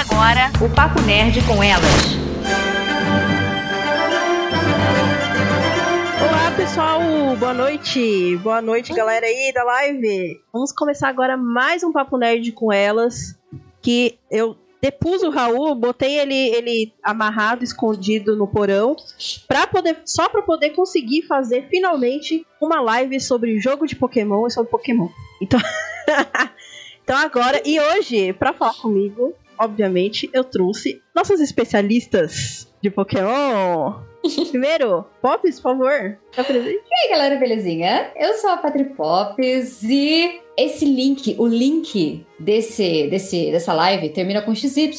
Agora o Papo Nerd com elas. Olá pessoal, boa noite, boa noite galera aí da live. Vamos começar agora mais um Papo Nerd com elas. Que eu depus o Raul, botei ele, ele amarrado, escondido no porão, pra poder, só para poder conseguir fazer finalmente uma live sobre jogo de Pokémon e sobre Pokémon. Então, então agora e hoje, para falar comigo, obviamente, eu trouxe nossas especialistas de Pokémon. Primeiro, Pops, por favor, tá presente? E aí, galera, belezinha? Eu sou a Patri Pops e esse link, o link desse, desse, dessa live termina com XY,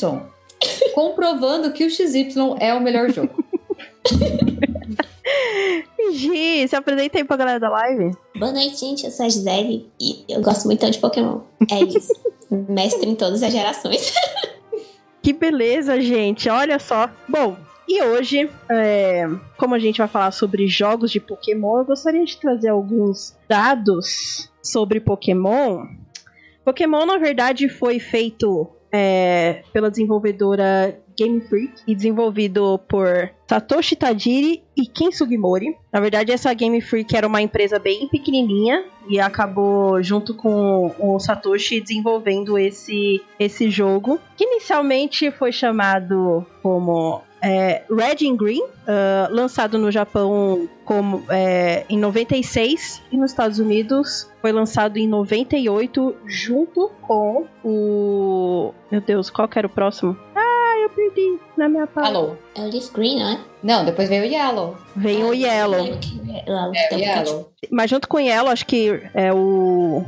comprovando que o XY é o melhor jogo. Gi, se apresenta aí pra galera da live. Boa noite, gente. Eu sou a Gisele e eu gosto muito de Pokémon. É isso. Mestre em todas as gerações. Que beleza, gente. Olha só. Bom, e hoje, é, como a gente vai falar sobre jogos de Pokémon, eu gostaria de trazer alguns dados sobre Pokémon. Pokémon, na verdade, foi feito é, pela desenvolvedora Game Freak e desenvolvido por Satoshi Tajiri e Ken Sugimori. Na verdade, essa Game Freak era uma empresa bem pequenininha e acabou junto com o Satoshi desenvolvendo esse, esse jogo, que inicialmente foi chamado como é, Red and Green, uh, lançado no Japão como, é, em 96 e nos Estados Unidos foi lançado em 98 junto com o. Meu Deus, qual que era o próximo? Ah, eu na minha pauta. Alô? É o Leaf Green, não é? Não, depois veio o Yellow. Veio o Yellow. É, o Yellow. Mas junto com o Yellow, acho que é o.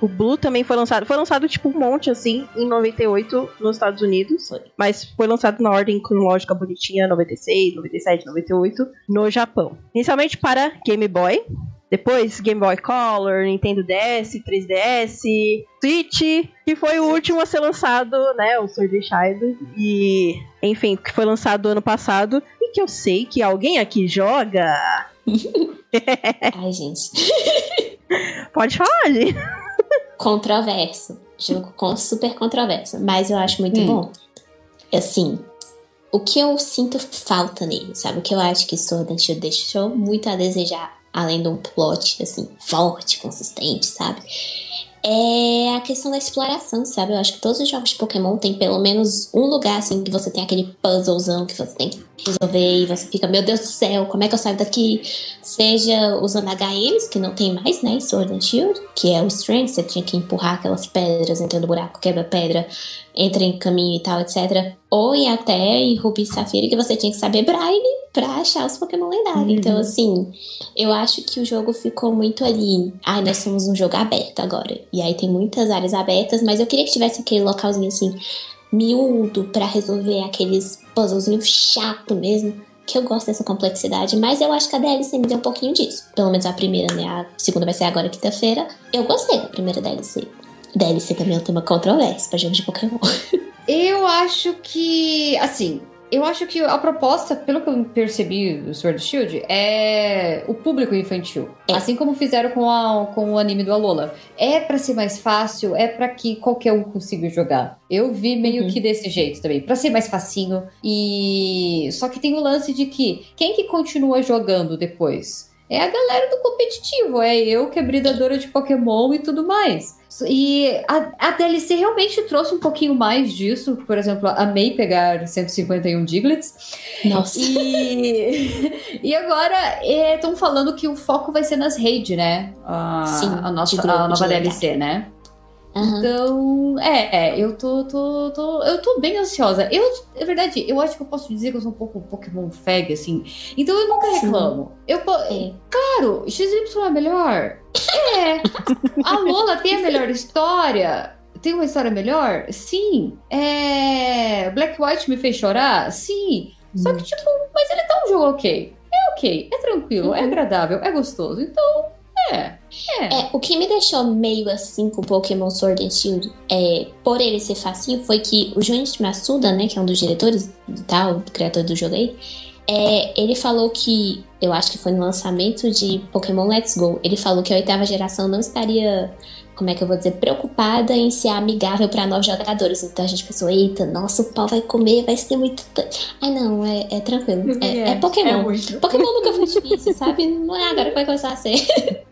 O Blue também foi lançado. Foi lançado tipo um monte assim em 98 nos Estados Unidos. Foi. Mas foi lançado na ordem cronológica bonitinha, 96, 97, 98, no Japão. Inicialmente para Game Boy. Depois Game Boy Color, Nintendo DS, 3DS, Switch, que foi o último a ser lançado, né? O Sword and Shield. E, enfim, que foi lançado ano passado. E que eu sei que alguém aqui joga. Ai, gente. Pode falar, gente. Controverso. Jogo com super controverso. Mas eu acho muito Hum. bom. Assim, o que eu sinto falta nele, sabe? O que eu acho que Sword and Shield deixou muito a desejar, além de um plot, assim, forte, consistente, sabe? É a questão da exploração, sabe? Eu acho que todos os jogos de Pokémon tem pelo menos um lugar, assim, que você tem aquele puzzlezão que você tem que resolver e você fica, meu Deus do céu, como é que eu saio daqui? Seja usando HMs, que não tem mais, né? Sword and Shield, que é o Strength, você tinha que empurrar aquelas pedras, entra no buraco, quebra pedra, entra em caminho e tal, etc. Ou em até em Ruby e Safira, que você tinha que saber Braille pra achar os Pokémon lendários. Então, assim, eu acho que o jogo ficou muito ali. Ai, nós somos um jogo aberto agora. E aí tem muitas áreas abertas, mas eu queria que tivesse aquele localzinho assim, miúdo, pra resolver aqueles puzzlezinhos chato mesmo. Que eu gosto dessa complexidade, mas eu acho que a DLC me deu um pouquinho disso. Pelo menos a primeira, né? A segunda vai ser agora quinta-feira. Eu gostei da primeira DLC. DLC também é um tema controverso pra jogos de Pokémon. Eu acho que, assim, eu acho que a proposta, pelo que eu percebi do Sword Shield, é o público infantil. É. Assim como fizeram com, a- com o anime do Alola. É pra ser mais fácil, é pra que qualquer um consiga jogar. Eu vi meio Uhum. que desse jeito também, Pra ser mais facinho. E só que tem o lance de que quem que continua jogando depois? É a galera do competitivo, é eu que é bridadora de Pokémon e tudo mais. E a, a DLC realmente trouxe um pouquinho mais disso. Por exemplo, amei pegar 151 Diglets. Nossa. E, e agora estão falando que o foco vai ser nas raids, né? A, Sim, a, nossa, a nova DLC, né? Aham. Então, é, é, eu tô, tô, tô, eu tô bem ansiosa. Eu, é verdade, eu acho que eu posso dizer que eu sou um pouco Pokémon fag, assim. Então eu nunca Sim. reclamo. Eu, É. Claro, XY é melhor. É. A Lola tem a melhor história. Tem uma história melhor? Sim. É. Black White me fez chorar? Sim. Só que, tipo, mas ele tá um jogo ok. É ok, é tranquilo, é Uhum. agradável, é gostoso. Então, é. É. É, o que me deixou meio assim com Pokémon Sword and Shield, é, por ele ser facinho, foi que o Junichi Masuda, né, que é um dos diretores e tal, do criador do jogo aí, é, ele falou que, eu acho que foi no lançamento de Pokémon Let's Go, ele falou que a oitava geração não estaria como é que eu vou dizer, preocupada em ser amigável para novos jogadores. Então a gente pensou, eita, nossa, o pau vai comer, vai ser muito. Ai, não, é, é tranquilo. É, é Pokémon. muito. Pokémon nunca foi difícil, sabe? Não é agora que vai começar a ser.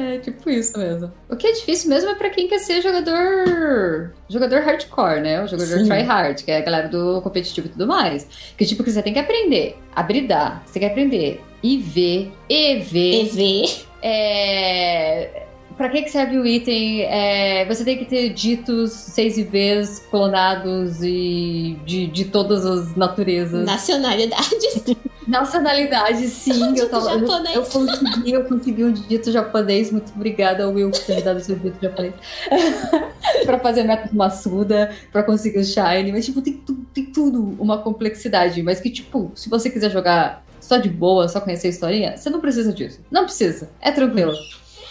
É tipo isso mesmo. O que é difícil mesmo é pra quem quer ser jogador. Jogador hardcore, né? O jogador Sim. tryhard, que é a galera do competitivo e tudo mais. Que tipo, que você tem que aprender a bridar. Você tem que aprender IV, EV. EV. É. Pra que, que serve o item? É, você tem que ter ditos 6 IVs clonados e de, de todas as naturezas. Nacionalidades. Nacionalidade, sim. Dito eu, tava, eu, japonês. eu consegui, eu consegui um dito japonês. Muito obrigada ao Will por ter me dado esse dito japonês. pra fazer método Massuda, pra conseguir o Shine. Mas, tipo, tem, tu- tem tudo uma complexidade. Mas que, tipo, se você quiser jogar só de boa, só conhecer a historinha, você não precisa disso. Não precisa. É tranquilo.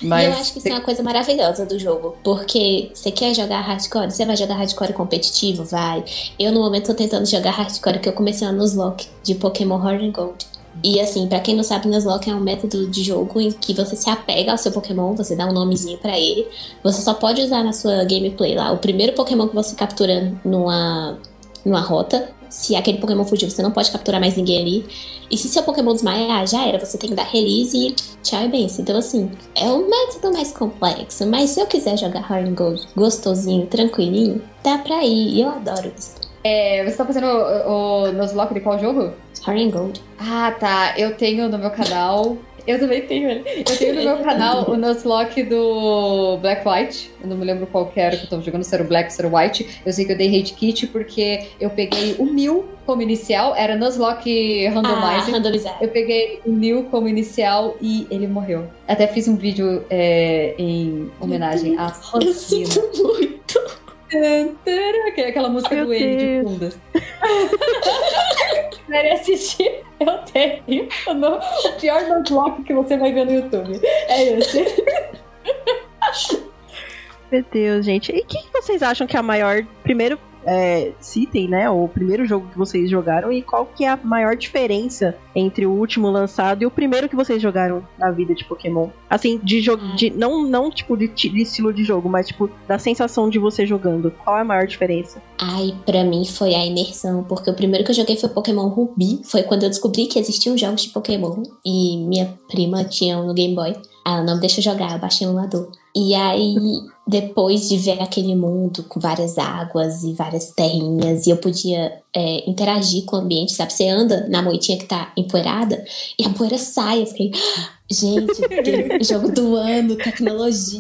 Mas e eu acho que isso é uma coisa maravilhosa do jogo. Porque você quer jogar hardcore? Você vai jogar hardcore competitivo? Vai. Eu, no momento, tô tentando jogar hardcore, que eu comecei a Nuzlocke de Pokémon Heart and Gold. E assim, pra quem não sabe, Nuzlocke é um método de jogo em que você se apega ao seu Pokémon, você dá um nomezinho pra ele. Você só pode usar na sua gameplay lá o primeiro Pokémon que você captura numa, numa rota. Se aquele Pokémon fugir, você não pode capturar mais ninguém ali. E se seu Pokémon desmaiar, já era. Você tem que dar release e tchau e benção. Então, assim, é um método mais complexo. Mas se eu quiser jogar Hard and Gold gostosinho, tranquilinho, dá pra ir. E eu adoro isso. é, você tá fazendo o, o Nuzlocke de qual jogo? Hard and Gold. Ah, tá. Eu tenho no meu canal. Eu também tenho ele. Eu tenho no meu canal o Nuzlocke do Black White. Eu não me lembro qual que era que eu tava jogando, se era o Black ou se era o White. Eu sei que eu dei hate kit porque eu peguei o Mil como inicial, era Nuzlocke Ah, Randomizer. randomizar. Eu peguei o Neil como inicial e ele morreu. Até fiz um vídeo é, em homenagem a Eu sinto muito. Zimmer. Aquela música Meu do N de Deus. fundas. Quer assistir? Eu tenho. O pior Nuzlocke que você vai ver no YouTube. É esse. Meu Deus, gente. E o que, que vocês acham que é a maior. Primeiro, é, citem, né? O primeiro jogo que vocês jogaram e qual que é a maior diferença entre o último lançado e o primeiro que vocês jogaram na vida de Pokémon? Assim, de jogo. De, não, não tipo de, de estilo de jogo, mas tipo, da sensação de você jogando. Qual é a maior diferença? Ai, pra mim foi a imersão, porque o primeiro que eu joguei foi Pokémon Ruby. Foi quando eu descobri que existiam jogos de Pokémon e minha prima tinha um no Game Boy. Ela não me deixou jogar, eu baixei um emulador. E aí, depois de ver aquele mundo com várias águas e várias terrinhas, e eu podia é, interagir com o ambiente, sabe? Você anda na moitinha que tá empoeirada e a poeira sai. Eu fiquei, "Ah, gente, que jogo do ano, tecnologia.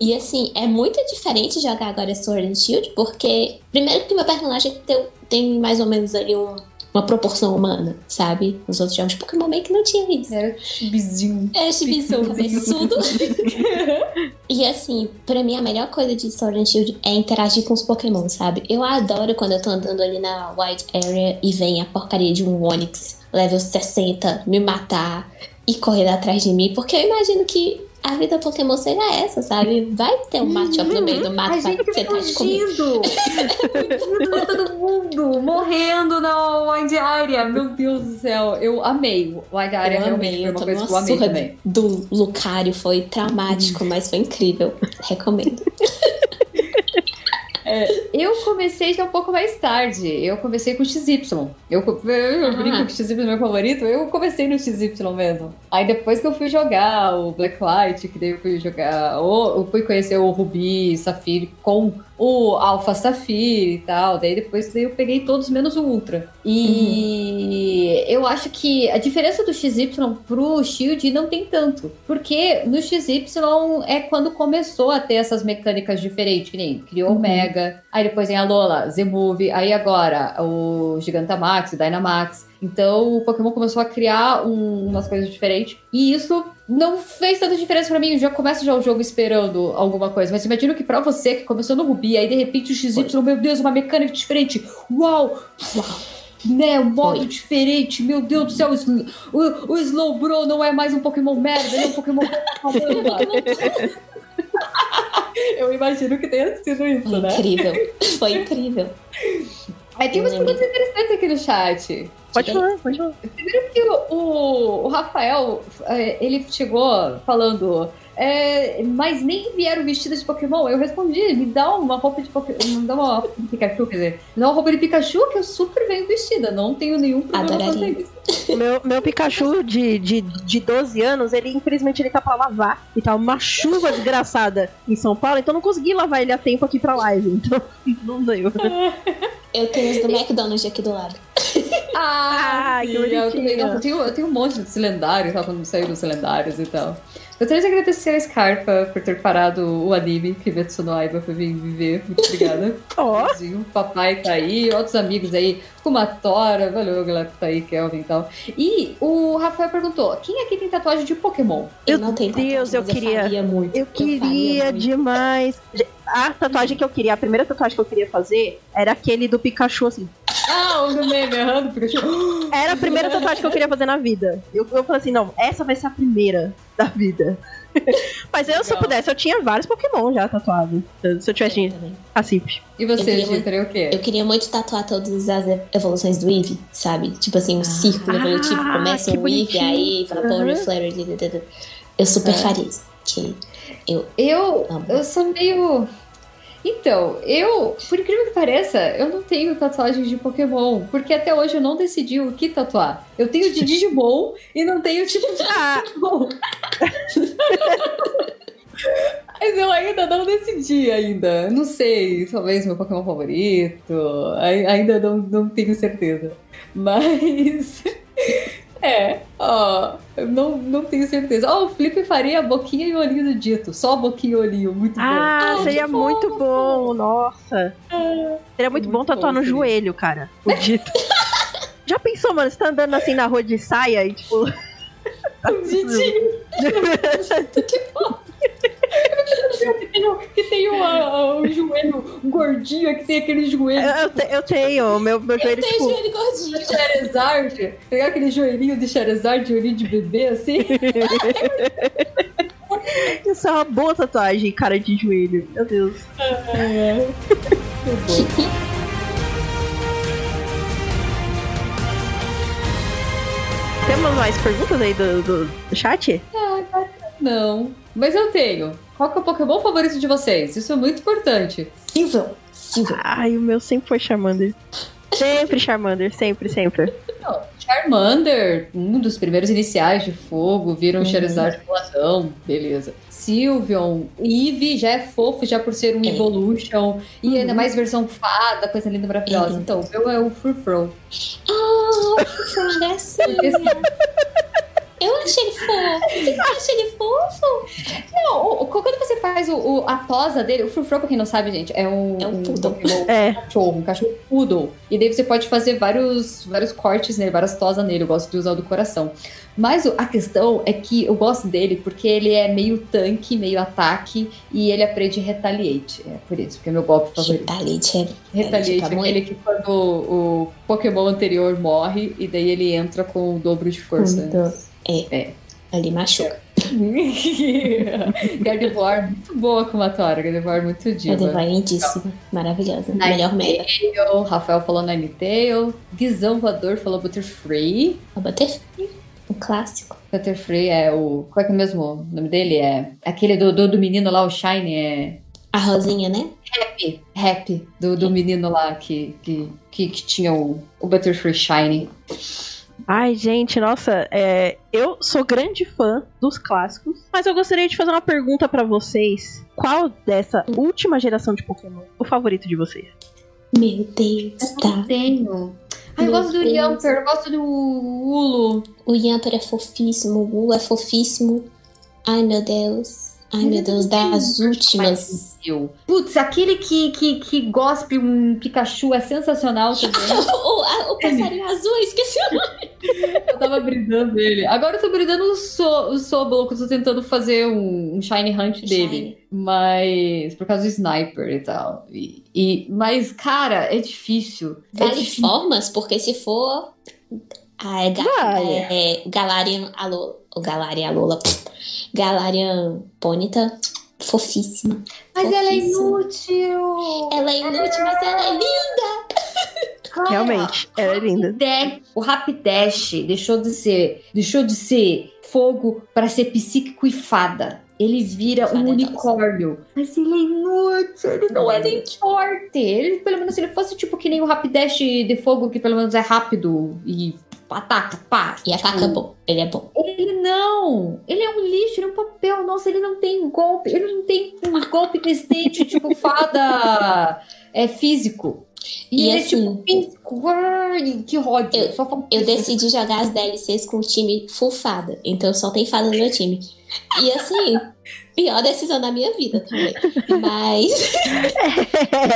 E assim, é muito diferente jogar agora Sword and Shield, porque primeiro que meu personagem tem, tem mais ou menos ali um- uma proporção humana, sabe? Os outros jogos de Pokémon meio que não tinha isso. Era bizinho. É, chibição, cabeçudo. E assim, pra mim a melhor coisa de Sword and Shield é interagir com os Pokémon, sabe? Eu adoro quando eu tô andando ali na White Area e vem a porcaria de um Onix level 60 me matar e correr atrás de mim, porque eu imagino que a vida Pokémon seja essa, sabe? Vai ter um matchup no meio do mato A pra tentar te comer. Fugindo todo mundo! Morrendo na Wide Area! Meu Deus do céu! Eu amei. Wide Area Eu realmente amei, foi uma coisa uma que eu amei também. do Lucario, foi traumático, mas foi incrível. Recomendo. Eu comecei já um pouco mais tarde. Eu comecei com XY. Eu, eu, eu Ah. brinco que XY é meu favorito. Eu comecei no XY mesmo. Aí depois que eu fui jogar o Black White, que daí eu fui jogar. o- Eu fui conhecer o Ruby Safire com o Alpha Safire e tal. Daí depois daí eu peguei todos menos o Ultra. E eu acho que a diferença do XY pro Shield não tem tanto. Porque no XY é quando começou a ter essas mecânicas diferentes, que nem criou o Uhum. Mega, aí depois vem a Lola, Z-Move, aí agora o Gigantamax, o Dynamax. Então o Pokémon começou a criar um- umas coisas diferentes. E isso não fez tanta diferença pra mim. Eu já começo já o jogo esperando alguma coisa. Mas imagino que pra você que começou no Ruby, aí de repente o XY, meu Deus, uma mecânica diferente. Uau! Uau! Né, um modo Foi. diferente, meu Deus do céu, o, o, Slowbro não é mais um Pokémon merda, ele é um Pokémon. Eu imagino que tenha sido isso, né? Incrível. Foi incrível. Aí tem umas perguntas interessantes aqui no chat. Pode falar, pode falar. que o, o, o Rafael, eh, ele chegou falando é, mas nem vieram vestidas de Pokémon. Eu respondi, me dá uma roupa de Pokémon, me dá uma roupa de Pikachu, quer dizer, me dá uma roupa de Pikachu que eu super venho vestida, não tenho nenhum problema com isso. Meu, meu Pikachu de, de, de 12 anos, ele infelizmente ele tá pra lavar. E tá uma chuva desgraçada em São Paulo, então eu não consegui lavar ele a tempo aqui pra live. Então não deu. Eu tenho os do McDonald's aqui do lado. Ah, que eu, também- eu, tenho, eu tenho um monte de lendários, tal, quando saiu dos lendários e tal. Gostaria de agradecer a Scarpa por ter parado o anime que Metsu no Aiba foi vir viver. Muito obrigada. Ó, O papai tá aí, outros amigos aí, Kumatora, valeu galera que tá aí, Kelvin e tal. E o Rafael perguntou: quem aqui tem tatuagem de Pokémon? Meu não tenho Deus, tatuagem, eu mas queria- faria muito. eu faria queria demais. A tatuagem que eu queria, a primeira tatuagem que eu queria fazer era aquele do Pikachu, assim. Ah, o do meme, aham, do Pikachu. Era a primeira tatuagem que eu queria fazer na vida. Eu, eu falei assim, não, essa vai ser a primeira da vida. Mas eu, se eu pudesse, eu tinha vários Pokémon já tatuados. Se eu tivesse assim. E você, Eu queria Gi, teria o quê? Eu queria muito tatuar todas as evoluções do Eevee, sabe? Tipo assim, um círculo evolutivo. Ah, Começa Eevee, bonitinho. aí blá, blá, blá. Eu super Aham. faria isso. Que eu Eu, Amo. eu sou meio. Então, eu, por incrível que pareça, eu não tenho tatuagens de Pokémon, porque até hoje eu não decidi o que tatuar. Eu tenho de Digimon e não tenho tipo de Ah, Pokémon. Mas eu ainda não decidi ainda. Não sei, talvez meu Pokémon favorito. Ai- Ainda não, não tenho certeza. Mas. É, ó, eu não, não tenho certeza. Ó, o Felipe faria a boquinha e o olhinho do dito. Só a boquinha e o olhinho, muito bom. ah, Ah, seria que muito bom, nossa. Seria muito, Muito bom tatuar no seria. joelho, cara. O dito. Já pensou, mano? Você tá andando assim na rua de saia e tipo. Ditinho. que tem, o- que tem o, joelho gordinho, que tem aquele joelho Eu, eu te- eu tenho, meu, meu joelho, tenho tipo. joelho gordinho. de Charizard. Pegar aquele joelhinho de Charizard, joelhinho de bebê, assim. Isso é uma boa tatuagem, cara de joelho. Meu Deus. Muito bom. Temos mais perguntas aí do, do, chat? Não, mas eu tenho. Qual que é o Pokémon favorito de vocês? Isso é muito importante. Silvio. Silvio. Ai, o meu sempre foi Charmander. Sempre Charmander, sempre, sempre. Não, Charmander, um dos primeiros iniciais de fogo, viram Uhum. Charizard boladão, beleza. Sylveon, Eevee já é fofo já por ser um É. Evolution, e ainda Uhum. mais versão fada, coisa linda, maravilhosa. Uhum. Então, o meu é o Furfrou. Ah, que gracinha. Porque, assim, Eu achei ele fofo. Você acha ele fofo? não, quando você faz o, o- a tosa dele, o Furfrou, pra quem não sabe, gente, é um, É um um poodle. Pokémon É. cachorro, um cachorro poodle. E daí você pode fazer vários, vários cortes nele, várias tosas nele. Eu gosto de usar o do coração. Mas o- a questão é que eu gosto dele porque ele é meio tanque, meio ataque e ele aprende retaliate. É por isso, porque é meu golpe favorito. Retaliate. é- Retaliate é tá aquele que quando o, o Pokémon anterior morre e daí ele entra com o dobro de força. Quando- É. Ali machuca. Gardevoir, muito boa com a Tora. Gardevoir, muito É diva. lindíssima. Maravilhosa. Ninetale, Melhor. O Rafael falou Ninetale. Guizão Voador falou Butterfree. O Butterfree. Um clássico. Butterfree é o. Qual é que é mesmo o nome dele? É aquele do, do, do menino lá, o Shine, é. A Rosinha, né? Happy. Happy. Do, do menino lá que, que, que, que tinha o, o Butterfree Shine. Ai, gente, nossa, é, eu sou grande fã dos clássicos, mas eu gostaria de fazer uma pergunta pra vocês. Qual dessa última geração de Pokémon é o favorito de vocês? Meu Deus, tá. Tenho. Ai, eu gosto do. Yamper, eu gosto do Ulu. O Yamper é fofíssimo. O Wu é fofíssimo. Ai, meu Deus. Ai, meu Deus. Das últimas. Eu. Putz, aquele que, que, que gospe um Pikachu é sensacional também. o, a- o passarinho azul, eu esqueci o nome. Eu tava bridando ele. Agora eu tô bridando o, so, o Sobolo, que eu tô tentando fazer um, um Shiny Hunt dele. Shiny. Mas. Por causa do Sniper e tal. E, e- mas, cara, é difícil. É Vale difícil. formas, porque se for. Ah, é, ga Vale. é Galarian Alola. O Galarian Alola. Galarian Ponyta. Fofíssima. Mas ela é Fofíssima. inútil. Ela é inútil, mas ela é linda. Cara, Realmente, ela é linda. O Rapidash deixou de ser, deixou de ser fogo para ser psíquico e fada. ele vira um Maravilhoso. unicórnio. Mas ele é inútil, ele não é nem forte. Ele, pelo menos, se ele fosse tipo que nem o Rapidash de fogo, que pelo menos é rápido e ataca, pá. E ataca bom. Ele é bom. Ele não! Ele é um lixo, ele é um papel. Nossa, ele não tem golpe. Ele não tem um golpe decente, tipo fada é, físico. E, E ele assim- é tipo que ódio. Eu- Eu decidi jogar as DLCs com o time full fada. Então só tem fada no meu time. E assim, pior decisão da minha vida também. Mas.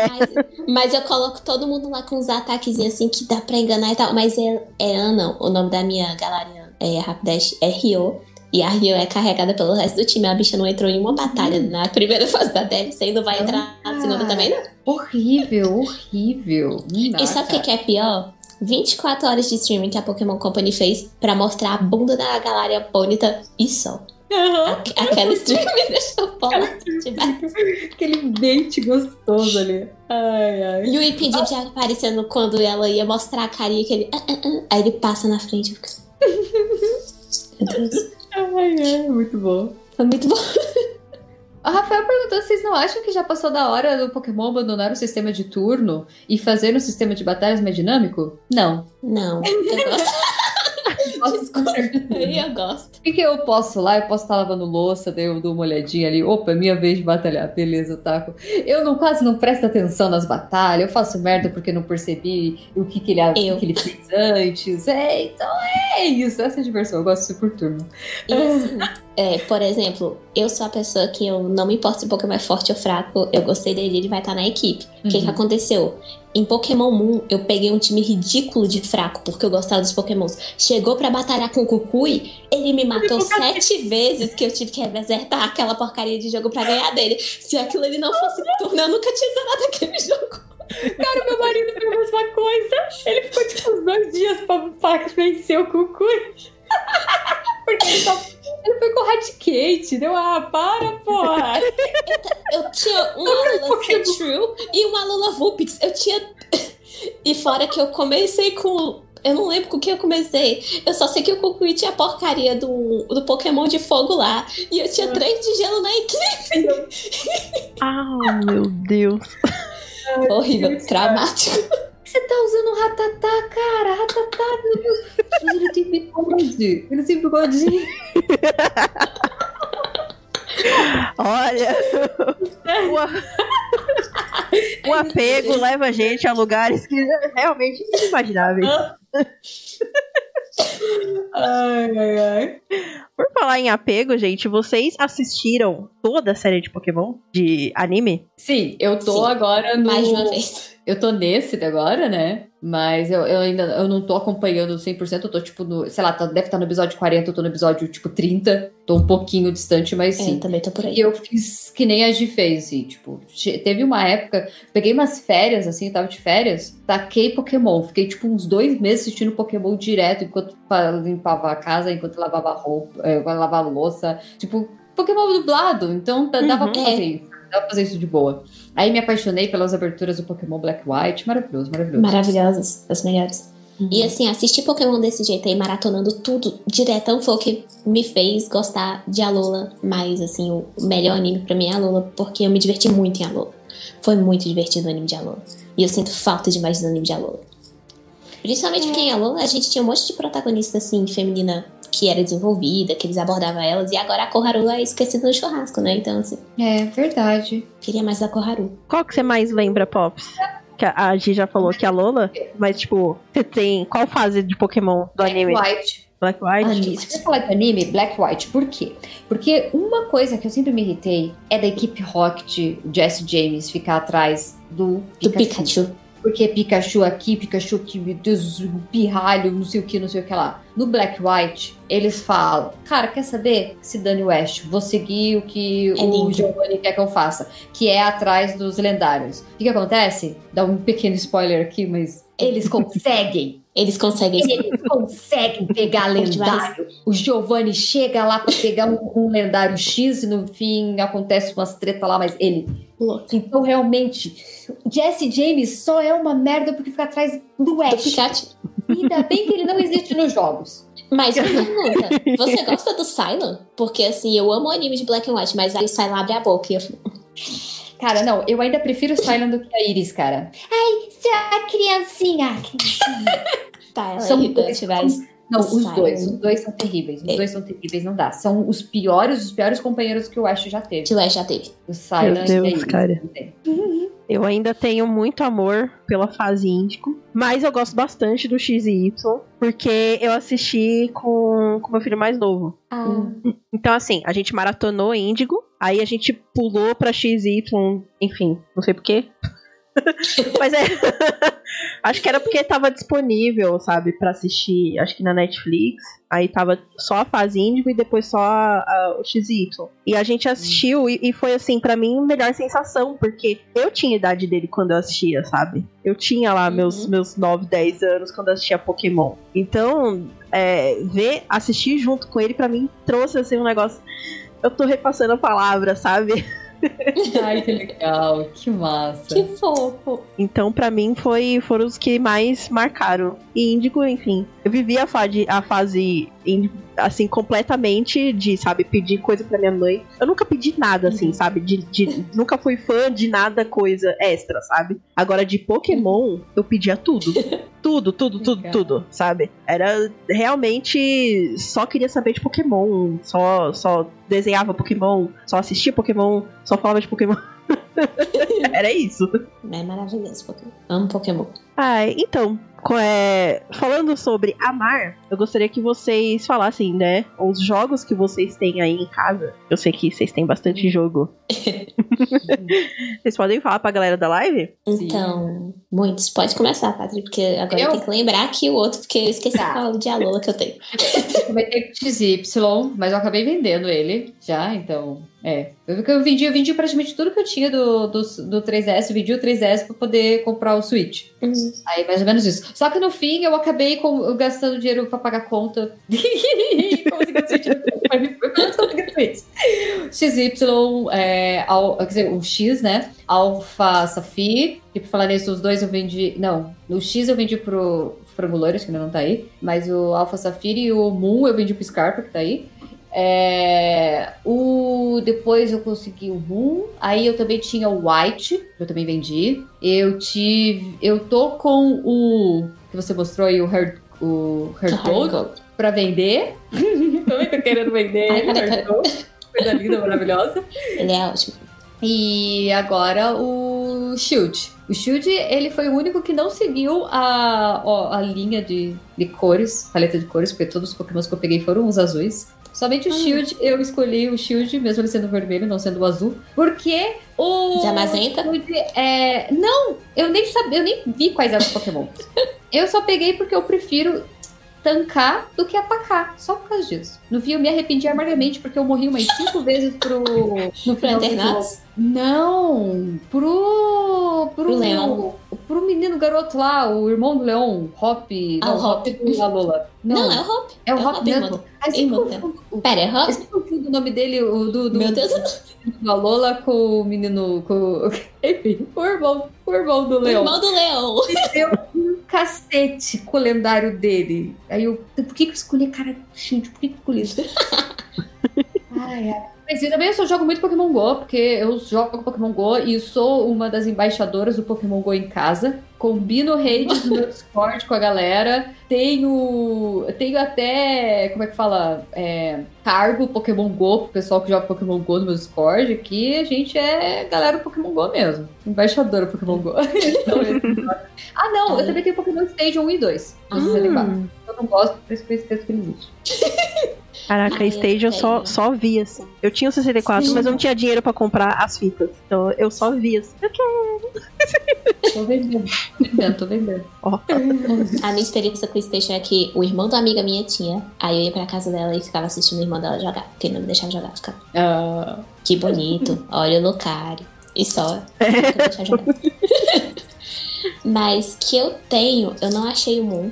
mas, mas eu coloco todo mundo lá com uns ataquezinhos assim que dá pra enganar e tal. Mas é, é Ana, o nome da minha galerinha é Rapidash, é Rio. E a Rio é carregada pelo resto do time. A bicha não entrou em uma batalha na primeira fase da DLC e não vai entrar na segunda também, não. Horrível, horrível. Dá, E sabe o que, é pior? 24 horas de streaming que a Pokémon Company fez pra mostrar a bunda da Galária Ponyta e só. Aque- Aquela streaming deixou bola debaixo. Aquele dente gostoso ali. Ai, ai. E o Impedid já aparecendo quando ela ia mostrar a carinha que ele. "Ah, ah, ah", Aí ele passa na frente. e fica- Meu Deus. Ai, ai, muito bom. Foi muito bom. A Rafael perguntou: vocês não acham que já passou da hora do Pokémon abandonar o sistema de turno e fazer um sistema de batalhas mais dinâmico? Não. Não, eu gosto. Desculpa, O eu gosto. que, que eu posso lá? Eu posso estar lavando louça, daí eu dou uma olhadinha ali. Opa, é minha vez de batalhar. Beleza, taco. Eu não quase não presto atenção nas batalhas. Eu faço merda porque não percebi o que, que, ele, o que ele fez antes. É, então é isso. Essa é a diversão. Eu gosto de ser por turno. Assim, é, por exemplo, eu sou a pessoa que eu não me importo se o Pokémon é forte ou fraco, eu gostei dele, ele vai estar na equipe. O que, que Uhum. aconteceu? Em Pokémon Moon, eu peguei um time ridículo de fraco, porque eu gostava dos Pokémons. Chegou pra batalhar com o Kukui, ele me matou sete vezes que eu tive que resetar aquela porcaria de jogo pra ganhar dele. Se aquilo ele não fosse turno, eu nunca tinha zerado aquele jogo. Cara, meu marido fez a mesma coisa. Ele ficou tipo uns dois dias pra, pra vencer o Cucuy. Porque ele, só, ele foi com Raticate. Deu, ah, para, porra. Eu tinha uma Alola Sandshrew e uma Vulpix. Eu tinha. E fora que eu comecei com. Eu não lembro com o que eu comecei. Eu só sei que o Kukui tinha a porcaria do, do Pokémon de fogo lá. E eu tinha três de gelo na equipe. Ah, meu Deus. Horrível, traumático. Você tá usando o Ratatá, cara. Ratatá, meu Deus. Ele tem bigode. Ele tem bigode. Olha. O, o apego leva a gente a lugares que realmente inimagináveis. Ai, ai, ai. Por falar em apego, gente, vocês assistiram toda a série de Pokémon de anime? Sim, eu tô Sim, agora no. Mais de uma vez. Eu tô nesse agora, né? Mas eu, eu ainda eu não tô acompanhando 100%. Eu tô tipo no. Sei lá, tá- deve estar no episódio 40, eu tô no episódio tipo 30. Tô um pouquinho distante, mas É, sim. eu também tô por aí. E eu fiz que nem a Gi fez, assim, tipo, teve uma época, peguei umas férias, assim, eu tava de férias, taquei Pokémon, fiquei tipo uns dois meses assistindo Pokémon direto, enquanto pa- limpava a casa, enquanto lavava a roupa, eh, enquanto lavava louça, tipo, Pokémon dublado, então da- dava Uhum. pra fazer isso, dava pra fazer isso de boa. Aí me apaixonei pelas aberturas do Pokémon Black White, maravilhoso, maravilhoso. Maravilhosas, as melhores. Uhum. E assim, assistir Pokémon desse jeito aí, maratonando tudo diretão, foi o que me fez gostar de Alola mais, assim, o melhor anime pra mim é Alola, porque eu me diverti muito em Alola. Foi muito divertido o anime de Alola. E eu sinto falta demais do anime de Alola. Principalmente porque em Alola a gente tinha um monte de protagonista, assim, feminina que era desenvolvida, que eles abordavam elas, e agora a Koharu é esquecida no churrasco, né? Então, assim, É, verdade. queria mais da Koharu. Qual que você mais lembra, Pops? Que a Gi já falou que é a Lola, mas tipo, você tem qual fase de Pokémon do anime? Black White. Black White? Anime. Se você falar de anime, Black White, por quê? Porque uma coisa que eu sempre me irritei é da equipe Rocket, Jesse James, ficar atrás do Do Pikachu. Porque Pikachu aqui, Pikachu aqui, meu Deus, pirralho, não sei o que, não sei o que lá. No Black White, eles falam, cara, quer saber? Se dane West, vou seguir o que É o. Giovanni quer que eu faça, que é atrás dos lendários. O que, que acontece? Dá um pequeno spoiler aqui, mas eles conseguem Eles conseguem. eles conseguem pegar lendário. O Giovanni chega lá pra pegar um, um lendário X e no fim acontece umas treta lá, mas ele. Então, realmente, Jesse James só é uma merda porque fica atrás do Do Ash. Pikachu. Ainda bem que ele não existe nos jogos. Mas pergunta, você gosta do Silo? Porque assim, eu amo o anime de Black and White, mas aí o Silo abre a boca e eu fico, Cara, não, eu ainda prefiro o Silent do que a Iris, cara. Ai, sua criancinha. criancinha. tá, ela São é irritante, dois- mas Não, os Silent. dois. Os dois são terríveis. Os É. dois são terríveis, não dá. São os piores, os piores companheiros que o Ash já teve. que o Ash já teve. O Silent Meu e Deus, Iris. cara. Eu ainda tenho muito amor pela fase índico, mas eu gosto bastante do X e Y, porque eu assisti com com meu filho mais novo. Ah, Então, assim, a gente maratonou Índigo, aí a gente pulou pra XY, enfim, não sei porquê. Mas é. acho que era porque tava disponível, sabe, pra assistir, acho que na Netflix. Aí tava só a fase Índigo e depois só a- a- o XY. E a gente assistiu e, e foi, assim, pra mim, a melhor sensação, porque eu tinha a idade dele quando eu assistia, sabe? Eu tinha lá meus, Uhum. meus 9, 10 anos quando eu assistia Pokémon. Então, é, ver, assistir junto com ele, pra mim, trouxe assim um negócio. Eu tô repassando a palavra, sabe? Ai, que legal. Que massa. Que fofo. Então, pra mim, foi, foram os que mais marcaram. E Índigo, enfim. Eu vivi a fase, a fase Índigo, assim, completamente de, sabe, pedir coisa pra minha mãe. Eu nunca pedi nada, assim, sabe? De, de- nunca fui fã de nada coisa extra, sabe? Agora, de Pokémon, eu pedia tudo. Tudo, tudo, tudo, tudo, sabe? Era realmente só queria saber de Pokémon, só só desenhava Pokémon, só assistia Pokémon, só falava de Pokémon. Era isso. É maravilhoso Pokémon. Amo Pokémon. Ah, então, é, falando sobre amar, eu gostaria que vocês falassem, né, os jogos que vocês têm aí em casa. Eu sei que vocês têm bastante jogo. vocês podem falar pra galera da live? Sim. Então, muitos. Pode começar, Patrick, porque agora eu Eu? tenho que lembrar que o outro, porque eu esqueci Tá. qual de Alola que eu tenho. Eu comecei com XY, mas eu acabei vendendo ele já, então. É. Eu, eu vendi, eu vendi praticamente tudo que eu tinha do, do, do 3DS, eu vendi o 3DS pra poder comprar o Switch. Uhum. Aí, mais ou menos isso. Só que no fim, eu acabei com, gastando dinheiro pra pagar conta. Consegui o Switch. Mas consegui o Switch. XY, é, al- quer dizer, o X, né? Alpha Safir. E por falar nisso, os dois eu vendi. Não, no X eu vendi pro Frango Loures, que ainda não tá aí. Mas o Alpha Safir e o Moon eu vendi pro Scarpa, que tá aí. É, o depois eu consegui o Moon, aí eu também tinha o White, que eu também vendi. Eu tive, eu tô com o que você mostrou aí o Heart, o Heart Gold pra vender. também tô querendo vender Ai, o peraí, Heart Gold. Coisa linda, maravilhosa. Ele é ótimo. E agora o Shield. O Shield, ele foi o único que não seguiu a, a linha de, de cores, paleta de cores, porque todos os pokémons que eu peguei foram os azuis. Somente o Ah. Shield, eu escolhi o Shield, mesmo ele sendo vermelho, não sendo o azul. Porque o. Shield é. Não, eu nem sabia, eu nem vi quais eram os Pokémon. eu só peguei porque eu prefiro tancar do que atacar. Só por causa disso. No fim, eu me arrependi amargamente porque eu morri umas cinco vezes pro. No Pro? Não, pro. Pro, Pro Leão. Pro menino garoto lá, o irmão do Leão, Hop. Ah, não, o Hop. da Lola. Não, Não, é o Hop. é o é o Hop Hop, mesmo. irmão. Aí você o- Pera, é Hop? confundo o nome dele, o do, do, Meu Deus. da Lola com o menino. Com, enfim, o irmão, o irmão do O Leão. irmão do Leão. deu um cacete com o lendário dele. Aí eu, por que, que eu escolhi cara gente? Por que, que eu escolhi isso? ai. Mas eu também eu só jogo muito Pokémon GO, porque eu jogo Pokémon GO e sou uma das embaixadoras do Pokémon GO em casa. Combino raids no meu Discord com a galera. Tenho. Tenho até. Como é que fala? É, cargo Pokémon GO pro pessoal que joga Pokémon GO no meu Discord. Aqui a gente é galera do Pokémon GO mesmo. Embaixadora Pokémon GO. Então, ah, não, eu também tenho Pokémon Station 1 e 2. Hum. 64. Eu não gosto, por isso que eu esqueço que ele existe. Caraca, Ah, eu Stage eu só, tenho. só vi, assim. Eu tinha o 64, Sim. mas eu não tinha dinheiro pra comprar as fitas. Então eu só vi, assim. Eu quero. Tô vendendo. Tô vendendo, tô vendendo. Ó. A minha experiência com o Station é que o irmão da amiga minha tinha. Aí eu ia pra casa dela e ficava assistindo o irmão dela jogar. Porque ele não me deixava jogar. Ficava, Ah, que bonito. Olha o Lucario. E só. Deixava jogar. Mas que eu tenho, eu não achei o Moon.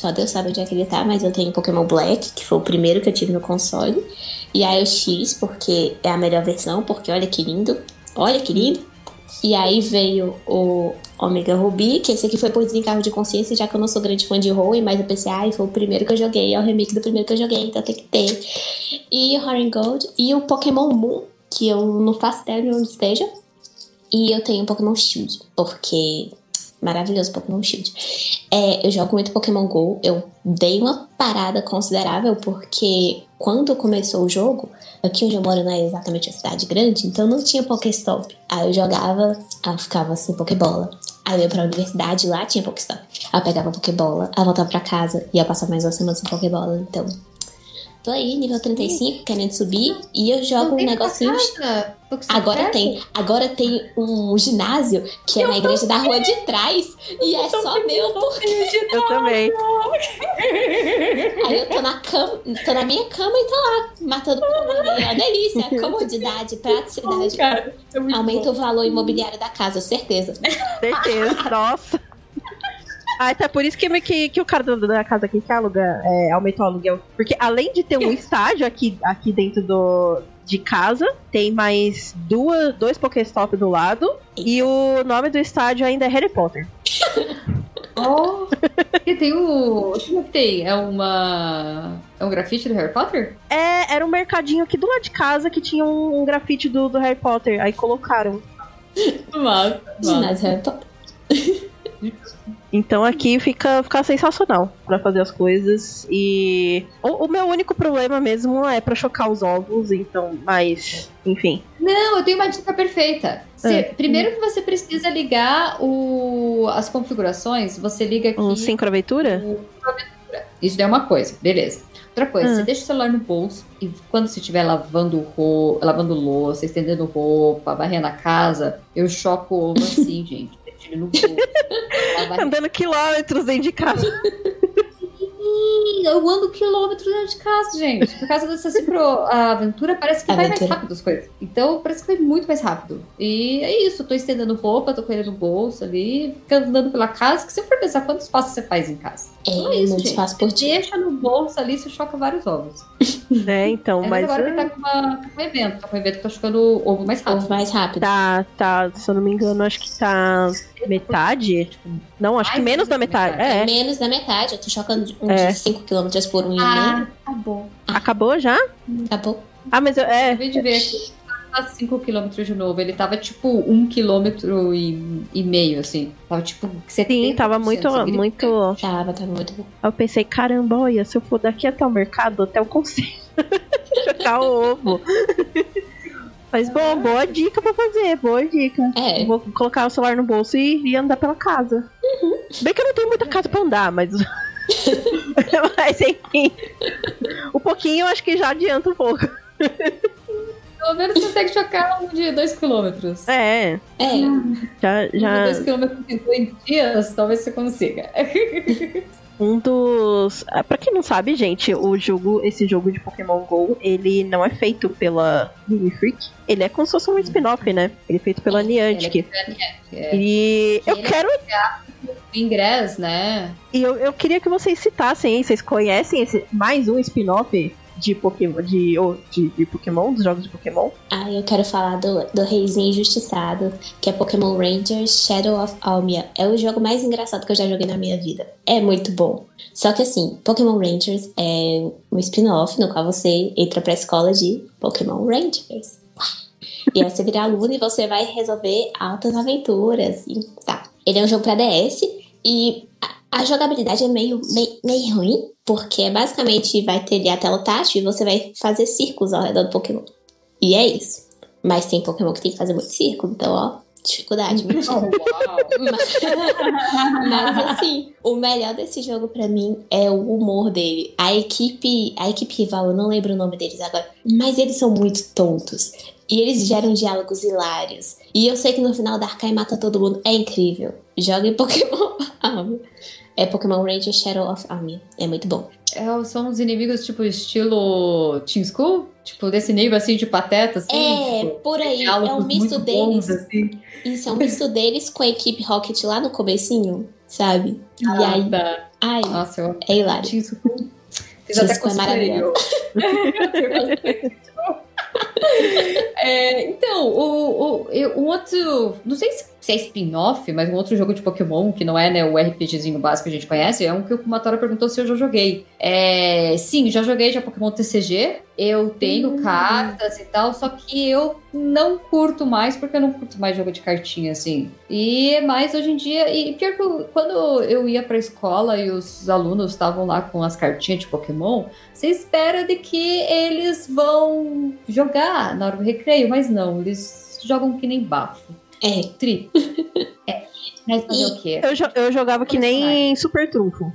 Só Deus sabe onde é que ele tá, mas eu tenho Pokémon Black, que foi o primeiro que eu tive no console. E aí o X, porque é a melhor versão, porque olha que lindo. Olha que lindo. E aí veio o Omega Ruby, que esse aqui foi por desencargo de consciência, já que eu não sou grande fã de Hoenn, mas eu pensei, ai, foi o primeiro que eu joguei, é o remake do primeiro que eu joguei, então tem que ter. E o Horn Gold e o Pokémon Moon, que eu não faço ideia de onde esteja. E eu tenho Pokémon Shield, porque maravilhoso Pokémon Shield. É, eu jogo muito Pokémon GO. Eu dei uma parada considerável porque quando começou o jogo, aqui onde eu moro não é exatamente uma cidade grande, então não tinha Pokéstop. Aí eu jogava, aí eu ficava sem Pokébola. Aí eu ia pra universidade lá tinha Pokéstop. Aí eu pegava Pokébola, aí voltava pra casa e ia passar mais uma semana sem Pokébola. Então, tô aí, nível 35, querendo subir, e eu jogo um negocinho. Agora tem, agora tem um ginásio que é na igreja da rua de trás e é só meu porque Eu também. aí eu tô na cama, tô na minha cama e tô lá matando. É uma delícia, comodidade, praticidade. Cara, é muito Aumenta o valor imobiliário da casa, certeza. Certeza. Nossa. Ah, então é por isso que, que, que o cara da casa aqui que aluga, é, aumentou o aluguel. Porque além de ter um estádio aqui, aqui dentro do, de casa, tem mais duas, dois Pokéstop do lado. E o nome do estádio ainda é Harry Potter. Oh, e tem o. O que que tem? É uma. É um grafite do Harry Potter? É, era um mercadinho aqui do lado de casa que tinha um, um grafite do, do Harry Potter. Aí colocaram. Massa. Ginásio Harry Potter. Então aqui fica, fica sensacional pra fazer as coisas. E o, o meu único problema mesmo é pra chocar os ovos, então, mas, enfim. Não, eu tenho uma dica perfeita. Você- Ah. Primeiro que você precisa ligar o, as configurações, você liga aqui. Um sincroaventura? o- Isso daí é uma coisa, beleza. Outra coisa, Ah. você deixa o celular no bolso e quando você estiver lavando, ro... lavando louça, estendendo roupa, varrendo a casa, eu choco o ovo assim, gente. No. Lava- Andando quilômetros dentro de casa. Ih, Eu ando quilômetros dentro de casa, gente. Por causa dessa aventura, parece que vai mais rápido as coisas. Então, parece que vai muito mais rápido. E é isso, eu tô estendendo roupa, tô com ele no bolso ali, ficando andando pela casa, que se eu for pensar quantos passos você faz em casa. É, Só isso, muito gente. espaço por dia. Deixa no bolso ali, você choca vários ovos. né? Então, É, mas. mas agora que tá com, uma, tá com um evento, tá com um evento que tá chocando ovo mais rápido. Ovo mais rápido. Tá, tá, se eu não me engano, acho que tá metade. Não, acho que menos da da metade. metade. É. Menos da metade. Eu tô chocando um É. de 5 km por um e Ah, meio. tá bom. Acabou já? Acabou. Ah, mas eu, é. Acabei de ver aqui. Tá 5 km de novo. Ele tava tipo 1 km e, e meio, assim. Tava tipo 70%. Sim, tava muito, muito. Tava, tava muito eu pensei, caramba, olha, se eu for daqui até o mercado, até eu consigo chocar o ovo. Mas bom, boa dica pra fazer, boa dica. É. Eu Vou colocar o celular no bolso e, e andar pela casa. Bem que eu não tenho muita casa pra andar, mas. mas enfim. Um pouquinho eu acho que já adianta um pouco. Pelo menos consegue chocar um de 2 km. É, É. já. já 2 km em 2 dias, talvez você consiga. um dos. ah, Pra quem não sabe, gente, o jogo, esse jogo de Pokémon GO, ele não é feito pela Game Freak. Ele é como se fosse um spin-off, né? Ele é feito pela Niantic. É, E eu é- quero. Ingress, né? E eu, eu queria que vocês citassem, hein? Vocês conhecem esse mais um spin-off de Pokémon, de, ou de, de Pokémon, dos jogos de Pokémon? Ah, eu quero falar do, do Reizinho Injustiçado, que é Pokémon Rangers Shadow of Almia. É o jogo mais engraçado que eu já joguei na minha vida. É muito bom. Só que assim, Pokémon Rangers é um spin-off no qual você entra pra escola de Pokémon Rangers. E aí você vira aluno e você vai resolver altas aventuras e tá. Ele é um jogo pra DS e a, a jogabilidade é meio, meio, meio ruim, porque basicamente vai ter ali a tela tátil e você vai fazer círculos ao redor do Pokémon. E é isso. Mas tem Pokémon que tem que fazer muito círculo, então, ó, dificuldade. uau. Mas assim, o melhor desse jogo pra mim é o humor dele. A equipe, a equipe rival, eu não lembro o nome deles agora, mas eles são muito tontos. E eles geram diálogos hilários. E eu sei que no final Darkrai mata todo mundo. É incrível. Joga em Pokémon Army. É Pokémon Ranger Shadow of Army. É muito bom. É, são uns inimigos tipo estilo Team School? Tipo, desse nível assim de pateta, assim? é, tipo, por aí. É um misto deles. bons, assim. Isso, é um misto deles com a equipe Rocket lá no comecinho, sabe? E Ah, aí, tá. ai, Nossa, eu é hilário. Team School. Fiz Team até School é cosplay. É, então, o, o, um outro. Não sei se se é spin-off, mas um outro jogo de Pokémon, que não é né, o RPGzinho básico que a gente conhece, é um que o Kumatora perguntou se eu já joguei. É, sim, já joguei já Pokémon TCG. Eu tenho Hum. cartas e tal, só que eu não curto mais, porque eu não curto mais jogo de cartinha, assim. E é mais hoje em dia. E pior que eu- quando eu ia pra escola e os alunos estavam lá com as cartinhas de Pokémon, você espera de que eles vão jogar na hora do recreio, mas não, eles jogam que nem bafo. É, Tri. É. Mas fazer o quê? Eu, jo- eu jogava que nem Super Trunfo.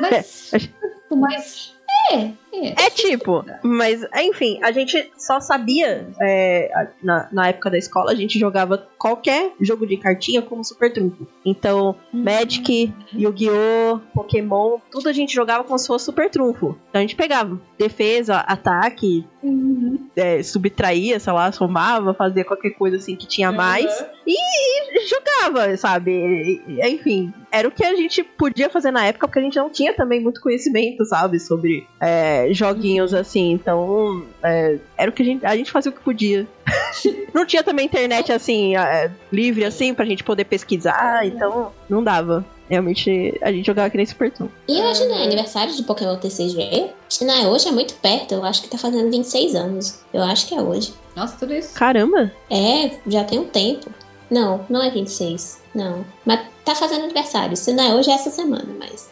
Mas. Mas. É, é. É tipo, mas enfim, a gente só sabia é, na, na época da escola, a gente jogava qualquer jogo de cartinha como Super Trunfo. Então, Magic, Yu-Gi-Oh!, Pokémon, tudo a gente jogava como se fosse Super Trunfo. Então a gente pegava defesa, ataque, Uhum. é, subtraía, sei lá, somava, fazia qualquer coisa assim que tinha mais. E jogava, sabe? E- e- Enfim, era o que a gente podia fazer na época, porque a gente não tinha também muito conhecimento, sabe? Sobre é, joguinhos assim. Então, é, era o que a gente. A gente fazia o que podia. não tinha também internet assim, é, livre assim, pra gente poder pesquisar, então não dava. Realmente, a gente jogava que nem Super Toon. E hoje, né? Aniversário de Pokémon TCG. Se não é hoje, é muito perto. Eu acho que tá fazendo 26 anos. Eu acho que é hoje. Nossa, tudo isso. Caramba! É, já tem um tempo. Não, não é 26. Não. Mas tá fazendo aniversário. Se não é hoje, é essa semana, mas.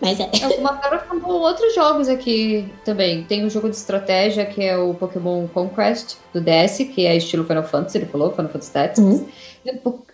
Mas é. É, outros jogos aqui também. Tem um jogo de estratégia que é o Pokémon Conquest do DS, que é estilo Final Fantasy, ele falou, Final Fantasy Tactics. Uhum.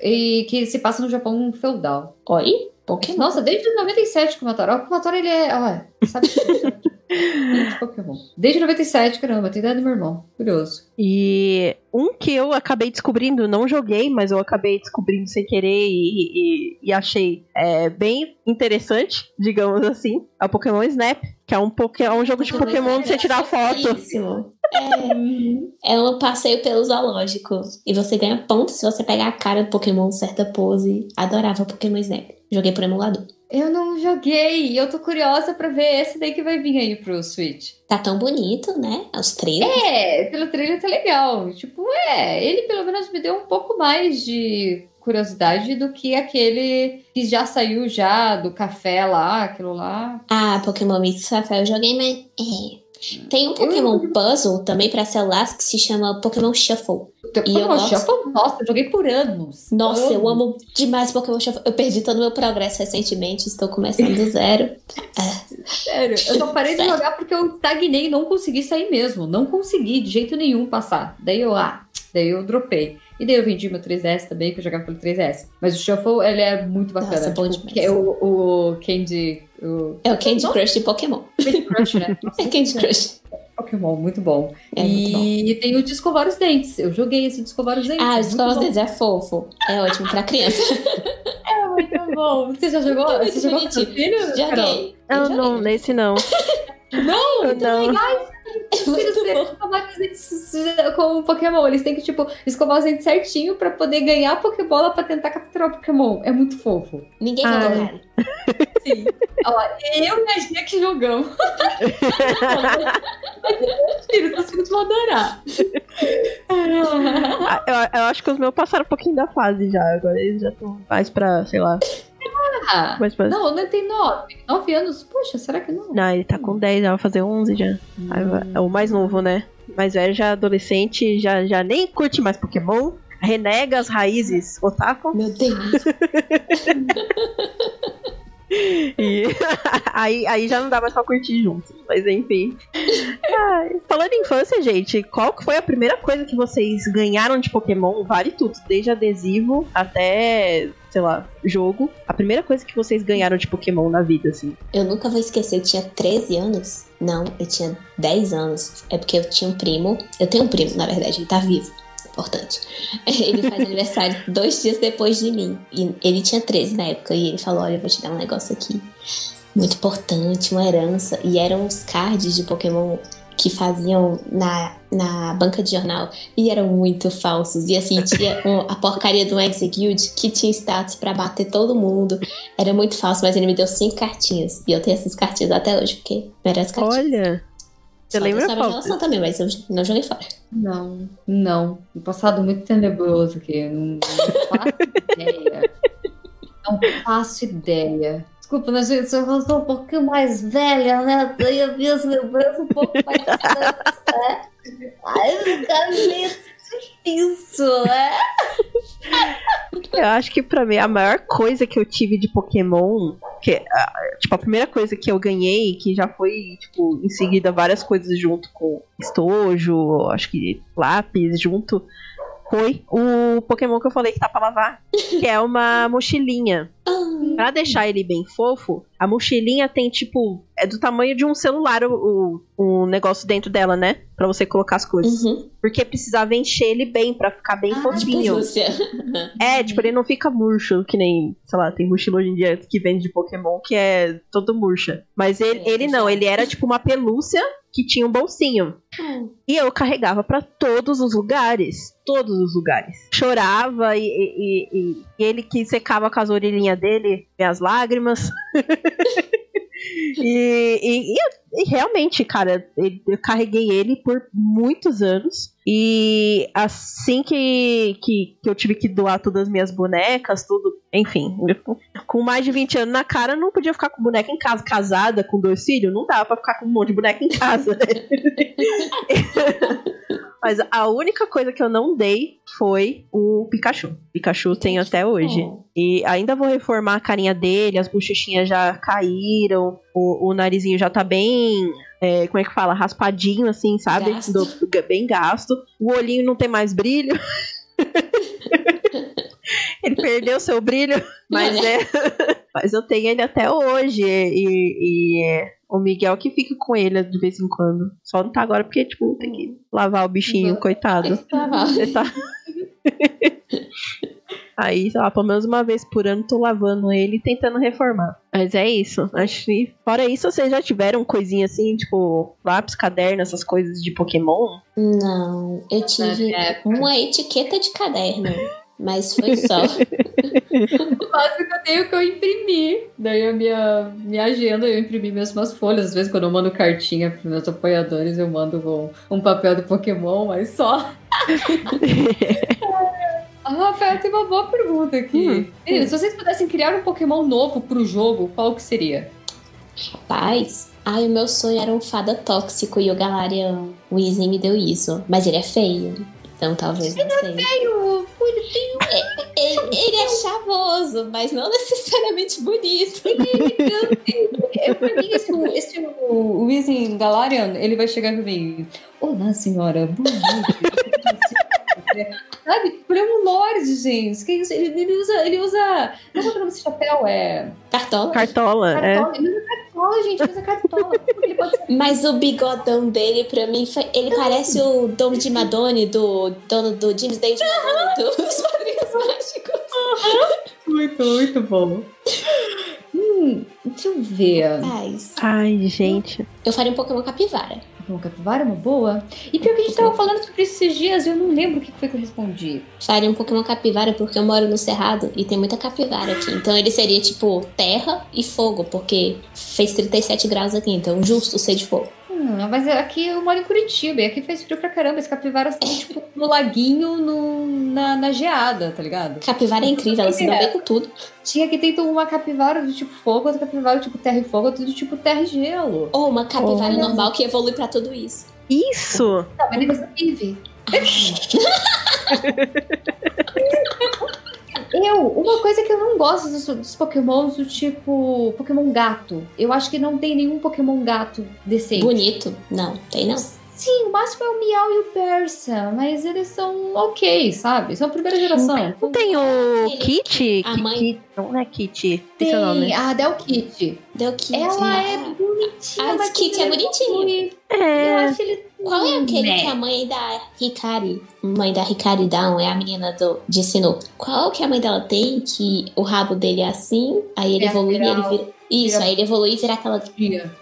E que se passa no Japão feudal. Oi? Pokémon. Nossa, desde 97 que o Mataro. O Mataro, ele é. Olha, sabe de Pokémon. Desde 97, caramba, tem idade do meu irmão. Curioso. E um que eu acabei descobrindo, não joguei, mas eu acabei descobrindo sem querer e, e- e achei é, bem interessante, digamos assim, é o Pokémon Snap, que é um, poké, é um jogo de Pokémon de você tirar foto. Fofíssimo. É, é um passeio pelo zoológico. E você ganha pontos se você pegar a cara do Pokémon em certa pose. Adorava Pokémon Snap. Joguei por emulador. Eu não joguei e eu tô curiosa pra ver esse daí que vai vir aí pro Switch. Tá tão bonito, né? Os trailers. É, pelo trailer tá legal. Tipo, é, ele pelo menos me deu um pouco mais de curiosidade do que aquele que já saiu já do café lá, aquilo lá. Ah, Pokémon Mix Café eu joguei, mas. É. Tem um Pokémon Puzzle também pra celular que se chama Pokémon Shuffle. E eu Pokémon gosto. Shuffle, nossa, eu joguei por anos. Nossa, eu amo demais Pokémon Shuffle. Eu perdi todo o meu progresso recentemente, estou começando do zero. Sério, eu só parei de Sério. jogar porque eu estagnei e não consegui sair mesmo. Não consegui de jeito nenhum passar. Daí eu, ah, daí eu dropei. E daí eu vendi meu 3DS também, que eu jogava pelo 3DS. Mas o Shuffle, ele é muito bacana. Nossa, bom tipo, demais. que é o, o Candy... O É o Candy Nossa. Crush de Pokémon. Candy Crush, né? É Candy Crush. Pokémon, muito bom. É muito bom. e tem o de escovar os dentes. Eu joguei esse de escovar os dentes. Ah, é os muito escolas bom. deles é fofo. É ótimo pra criança. É muito bom. Você já jogou? É muito Você jogou com seu filho? Joguei. Eu Não, joguei. não, nesse não. Não, Eu não. Os filhos têm que escovar os dentes com o Pokémon. Eles têm que, tipo, escovar os dentes certinho pra poder ganhar a Pokébola pra tentar capturar o Pokémon. É muito fofo. Ninguém jogou, cara. Sim. Ó, eu e a Gia que jogamos. Meus filhos, os filhos vão adorar. Ah, eu, eu acho que os meus passaram um pouquinho da fase já. Agora eles já estão mais pra, sei lá. Ah, Mais pra... não, não tem nove. Nove anos? Poxa, será que não? Não, ele tá com 10, já vai fazer 11 já. Vai- É o mais novo, né? Mais velho já adolescente, já, já nem curte mais Pokémon. Renega as raízes otaku. Meu Deus. E aí, aí já não dá mais pra curtir junto. Mas enfim. Ai, falando em infância, gente, qual foi a primeira coisa que vocês ganharam de Pokémon? Vale tudo, desde adesivo até, sei lá, jogo. A primeira coisa que vocês ganharam de Pokémon na vida, assim. Eu nunca vou esquecer, eu tinha 13 anos. Não, eu tinha 10 anos. É porque eu tinha um primo. Eu tenho um primo, na verdade, ele tá vivo. Importante. Ele faz aniversário dois dias depois de mim. E ele tinha 13 na época. E ele falou: Olha, eu vou te dar um negócio aqui. Muito importante, uma herança. E eram os cards de Pokémon que faziam na, na banca de jornal. E eram muito falsos. E assim, tinha um- a porcaria do Execute que tinha status pra bater todo mundo. Era muito falso, mas ele me deu cinco cartinhas. E eu tenho essas cartinhas até hoje, porque merece cartinhas. Olha, Você Só lembra qual? revelação também, mas eu não joguei fora. Não, não. Um passado muito tenebroso aqui. Não, não faço ideia. Não faço ideia. Desculpa, mas eu sou um pouquinho mais velha, né? Vi as lembranças um pouco mais velhas, né? Não quero ver isso, né? Eu acho que pra mim a maior coisa que eu tive de Pokémon, que tipo a primeira coisa que eu ganhei, que já foi tipo em seguida várias coisas junto com estojo, acho que lápis junto, foi o Pokémon que eu falei que tá pra lavar, que é uma mochilinha. Pra deixar ele bem fofo, a mochilinha tem tipo é do tamanho de um celular o, o, o negócio dentro dela, né? Pra você colocar as coisas. Uhum. Porque precisava encher ele bem pra ficar bem Ah, fofinho. É, tipo, ele não fica murcho, que nem, sei lá, tem mochila hoje em dia que vende de Pokémon que é todo murcha. Mas ele, É, ele não, já. ele era tipo uma pelúcia que tinha um bolsinho. E eu carregava pra todos os lugares. Todos os lugares. Chorava e, e- e- e- ele que secava com as orelhinhas dele, minhas lágrimas. e, e- e- realmente, cara, eu carreguei ele por muitos anos. E assim que, que, que eu tive que doar todas as minhas bonecas, tudo, enfim, com mais de 20 anos na cara, não podia ficar com boneca em casa, casada com dois filhos, não dava pra ficar com um monte de boneca em casa, né? Mas a única coisa que eu não dei foi o Pikachu. Pikachu tenho até hoje. Oh. E ainda vou reformar a carinha dele, as bochechinhas já caíram, o, o narizinho já tá bem. É, como é que fala? Raspadinho, assim, sabe? Gasto. Do- bem gasto. O olhinho não tem mais brilho. ele perdeu seu brilho, mas Olha. é. mas eu tenho ele até hoje. E, e é o Miguel que fica com ele de vez em quando. Só não tá agora porque, tipo, tem que lavar o bichinho, coitado. Esse tava- Ele tá. Aí, sei lá, pelo menos uma vez por ano tô lavando ele e tentando reformar. Mas é isso. Acho que, fora isso, vocês já tiveram coisinha assim, tipo, lápis, caderno, essas coisas de Pokémon? Não, eu tive uma etiqueta de caderno, mas foi só. O máximo que eu tenho que eu imprimi. Daí a minha, minha agenda, eu imprimi mesmo as folhas. Às vezes, quando eu mando cartinha pros meus apoiadores, eu mando um, um papel do Pokémon, mas só. Ah, Rafael, tem uma boa pergunta aqui. Hum. Meninas, se vocês pudessem criar um Pokémon novo pro jogo, qual que seria? Rapaz, ai, o meu sonho era um fada tóxico e o Galarian Weezy me deu isso. Mas ele é feio, então talvez não sei. Feio, bonitinho, Ele, ele é chavoso, mas não necessariamente bonito. Eu, pra mim, esse, esse o Weezing Galarian, ele vai chegar pra mim. Olá, senhora. Boa noite. Sabe? Ele é um lorde, gente. Que isso? Ele, ele usa. Ele usa. Não é o nome desse chapéu? É. Cartola. Cartola, é. Cartola. Ele usa cartola, gente. Ele usa cartola. Ele pode? Mas o bigodão dele, pra mim, foi- ele parece o dono de Madone, do dono do James Day de Madone, dos Padrinhos Mágicos. Muito, muito bom. Hum, deixa eu ver. Mas Ai, gente. eu faria um Pokémon capivara. Bom, capivara uma boa. E pior que a gente tava falando sobre isso esses dias e eu não lembro o que foi que eu respondi. Faria um Pokémon capivara porque eu moro no Cerrado e tem muita capivara aqui. Então ele seria tipo terra e fogo, porque fez 37 graus aqui, então justo ser de fogo. Hum, mas aqui eu moro em Curitiba e aqui faz frio pra caramba. As capivaras estão, tipo, no laguinho, no, na, na geada, tá ligado? Capivara é incrível, ela se dá bem com tudo. Tinha que ter uma capivara do tipo fogo, outra capivara do tipo terra e fogo, outra do tipo terra e gelo. Ou uma capivara normal que evolui pra tudo isso. Isso! Não, mas ele vive. Eu, uma coisa que eu não gosto dos, dos pokémons do tipo Pokémon gato. Eu acho que não tem nenhum Pokémon gato decente. Bonito? Não, tem não. Sim, o máximo é o Miau e o Persa, mas eles são ok, sabe? São primeira geração. Não tem o Ele- Kit? a mãe- Ki- Não é Kit. Esse é o nome. Tem a Del Kit. Deu que. Ela é bonitinha, Ah, mas esse Kit é bonitinho. bonito. Eu É. acho ele. Qual é aquele Né. que a mãe da Hikari, mãe da Hikari Down, é a menina do, de Sinnoh. Qual que a mãe dela tem que o rabo dele é assim, aí ele É, evolui e ele vira... Isso, vira- aí ele evolui e vira aquela...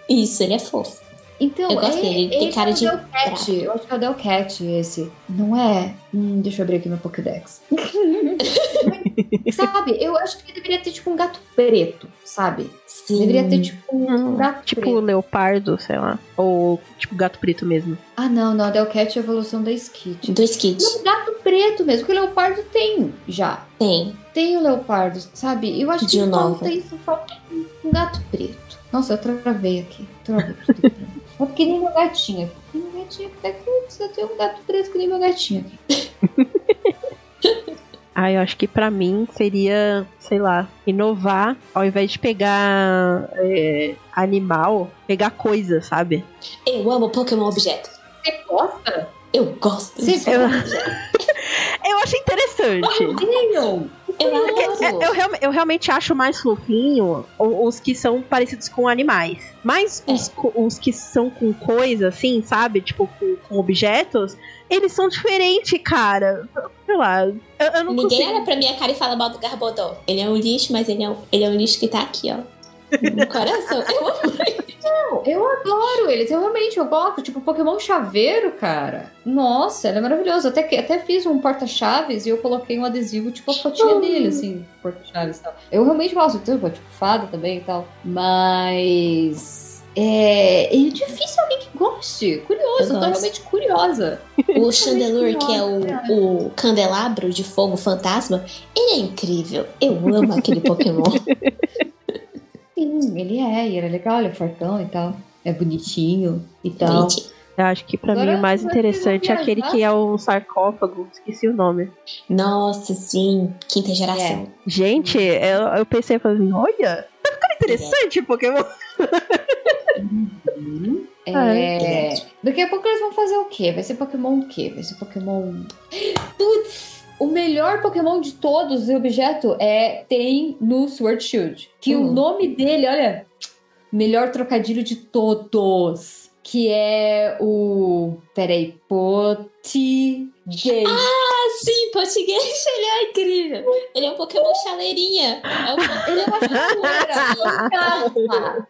Isso, ele é fofo. Então, Eu gosto é- dele, ele tem cara é o de Delcat. Eu acho que é o Delcat esse. Não é? Hum, deixa eu abrir aqui meu Pokédex. sabe, eu acho que ele deveria ter tipo um gato preto, sabe? Sim. Deveria ter tipo um gato tipo preto. leopardo, sei lá. Ou tipo gato preto mesmo. Ah, não, não. A Delcat é a evolução da Skit. Do Skit. Não, gato preto mesmo, porque o leopardo tem já. Tem. Tem o leopardo, sabe? Eu acho que De nova. falta isso, falta um gato preto. Nossa, eu travei aqui. Travei. É porque nem meu gatinho aqui. Nem meu gatinho aqui. Daqui precisa ter um gato preto que nem meu gatinho aqui. Ah, eu acho que pra mim seria, sei lá, inovar ao invés de pegar é, animal, pegar coisa, sabe? Eu amo Pokémon objeto. Você gosta? Eu gosto. Você Eu, gosta? eu acho interessante. Não. Eu eu, eu, real- eu realmente acho mais fofinho os que são parecidos com animais. Mas É. os, os que são com coisa, assim, sabe? Tipo, com, com objetos, eles são diferentes, cara. Sei lá. Eu, eu não Ninguém consigo. olha pra minha cara e fala mal do Garbodor. Ele é um lixo, mas ele é um, ele é um lixo que tá aqui, ó. No coração. Eu amo. Não, eu adoro eles. Eu realmente eu gosto. Tipo, Pokémon Chaveiro, cara. Nossa, ele é maravilhoso. Até, que, até fiz um porta-chaves e eu coloquei um adesivo, tipo, a fotinha dele, assim, porta-chaves e tal. Eu realmente gosto. Tipo, tipo, fada também e tal. Mas. É, é difícil alguém que goste. Curioso, Eu eu, tô realmente curiosa. O Chandelure, que é o, o candelabro de fogo fantasma, ele é incrível. Eu amo aquele Pokémon. Sim, ele é, e ele é legal, ele é fortão e tal. É bonitinho e tal. Gente, Eu acho que pra Agora mim o mais interessante é que aquele que é o sarcófago. Esqueci o nome. nossa, sim. Quinta geração. Gente, eu, eu pensei, falei assim, olha, tá ficando interessante o Pokémon. É... Daqui a pouco eles vão fazer o quê? Vai ser Pokémon o quê? Vai ser Pokémon. Putz! O melhor Pokémon de todos e objeto é tem no Sword Shield. Que Hum. o nome dele, olha, melhor trocadilho de todos. Que é o. Peraí, Poti. Gay. Ah, sim, português, ele é incrível. Ele é um Pokémon chaleirinha. É, um... Ele é uma chaleira fantasma.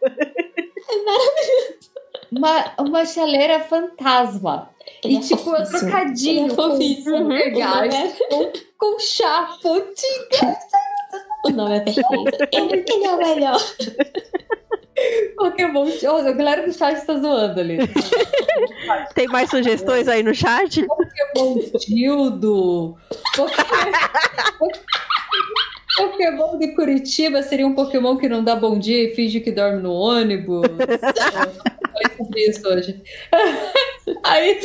Uma, uma chaleira fantasma. ele e é tipo, é fofíssimo. trocadinho Ele é fofíssimo. com vergalhos, O nome com, com chá, pontinho. O nome é perfeito. Ele, é o melhor. Pokémon. Oh, a galera do chat tá zoando ali. Tem mais sugestões aí no chat? Pokémon Dildo. Pokémon... Pokémon de Curitiba seria um Pokémon que não dá bom dia e finge que dorme no ônibus. Falei sobre isso hoje. Aí.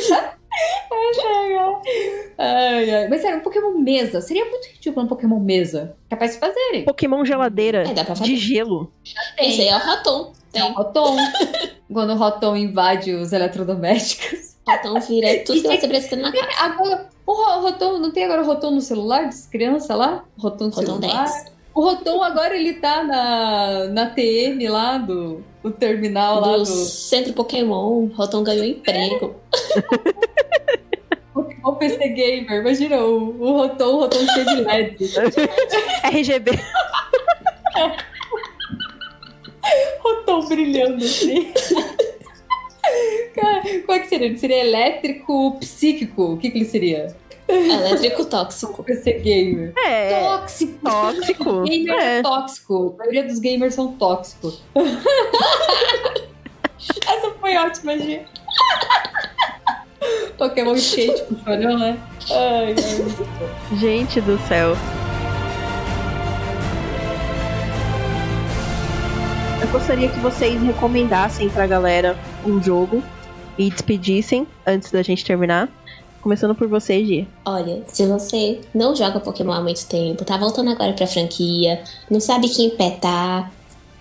Ai, ai. Mas sério, um Pokémon mesa. Seria muito ridículo um Pokémon mesa. Capaz de fazerem. Pokémon geladeira É, dá pra de fazer. gelo. Esse aí é o Rotom. Tem o Tem. Rotom. Quando o Rotom invade os eletrodomésticos. Rotom vira tudo que você precisa na casa. Agora, o Ro- Rotom, não tem agora o Rotom no celular das crianças lá? Rotom no Rotom celular? 10. O Rotom agora ele tá na, na TM lá do, do terminal lá Do do Centro Pokémon, Rotom ganhou emprego. Pokémon PC Gamer. Imagina o, o Rotom, o Rotom cheio de LED. RGB. Rotom brilhando assim. Cara, qual é que seria? Ele seria elétrico psíquico? O que, que ele seria? Elétrico tóxico. PC Gamer. É. Tóxico! Tóxico. Gamer é. É. tóxico. A maioria dos gamers são tóxicos. Essa foi ótima, Gi. Pokémon skate com chorão, né? Ai, ai. Gente do céu. Gostaria que vocês recomendassem pra galera um jogo e despedissem antes da gente terminar. Começando por você, Gi. Olha, se você não joga Pokémon há muito tempo, tá voltando agora pra franquia, não sabe quem pé tá,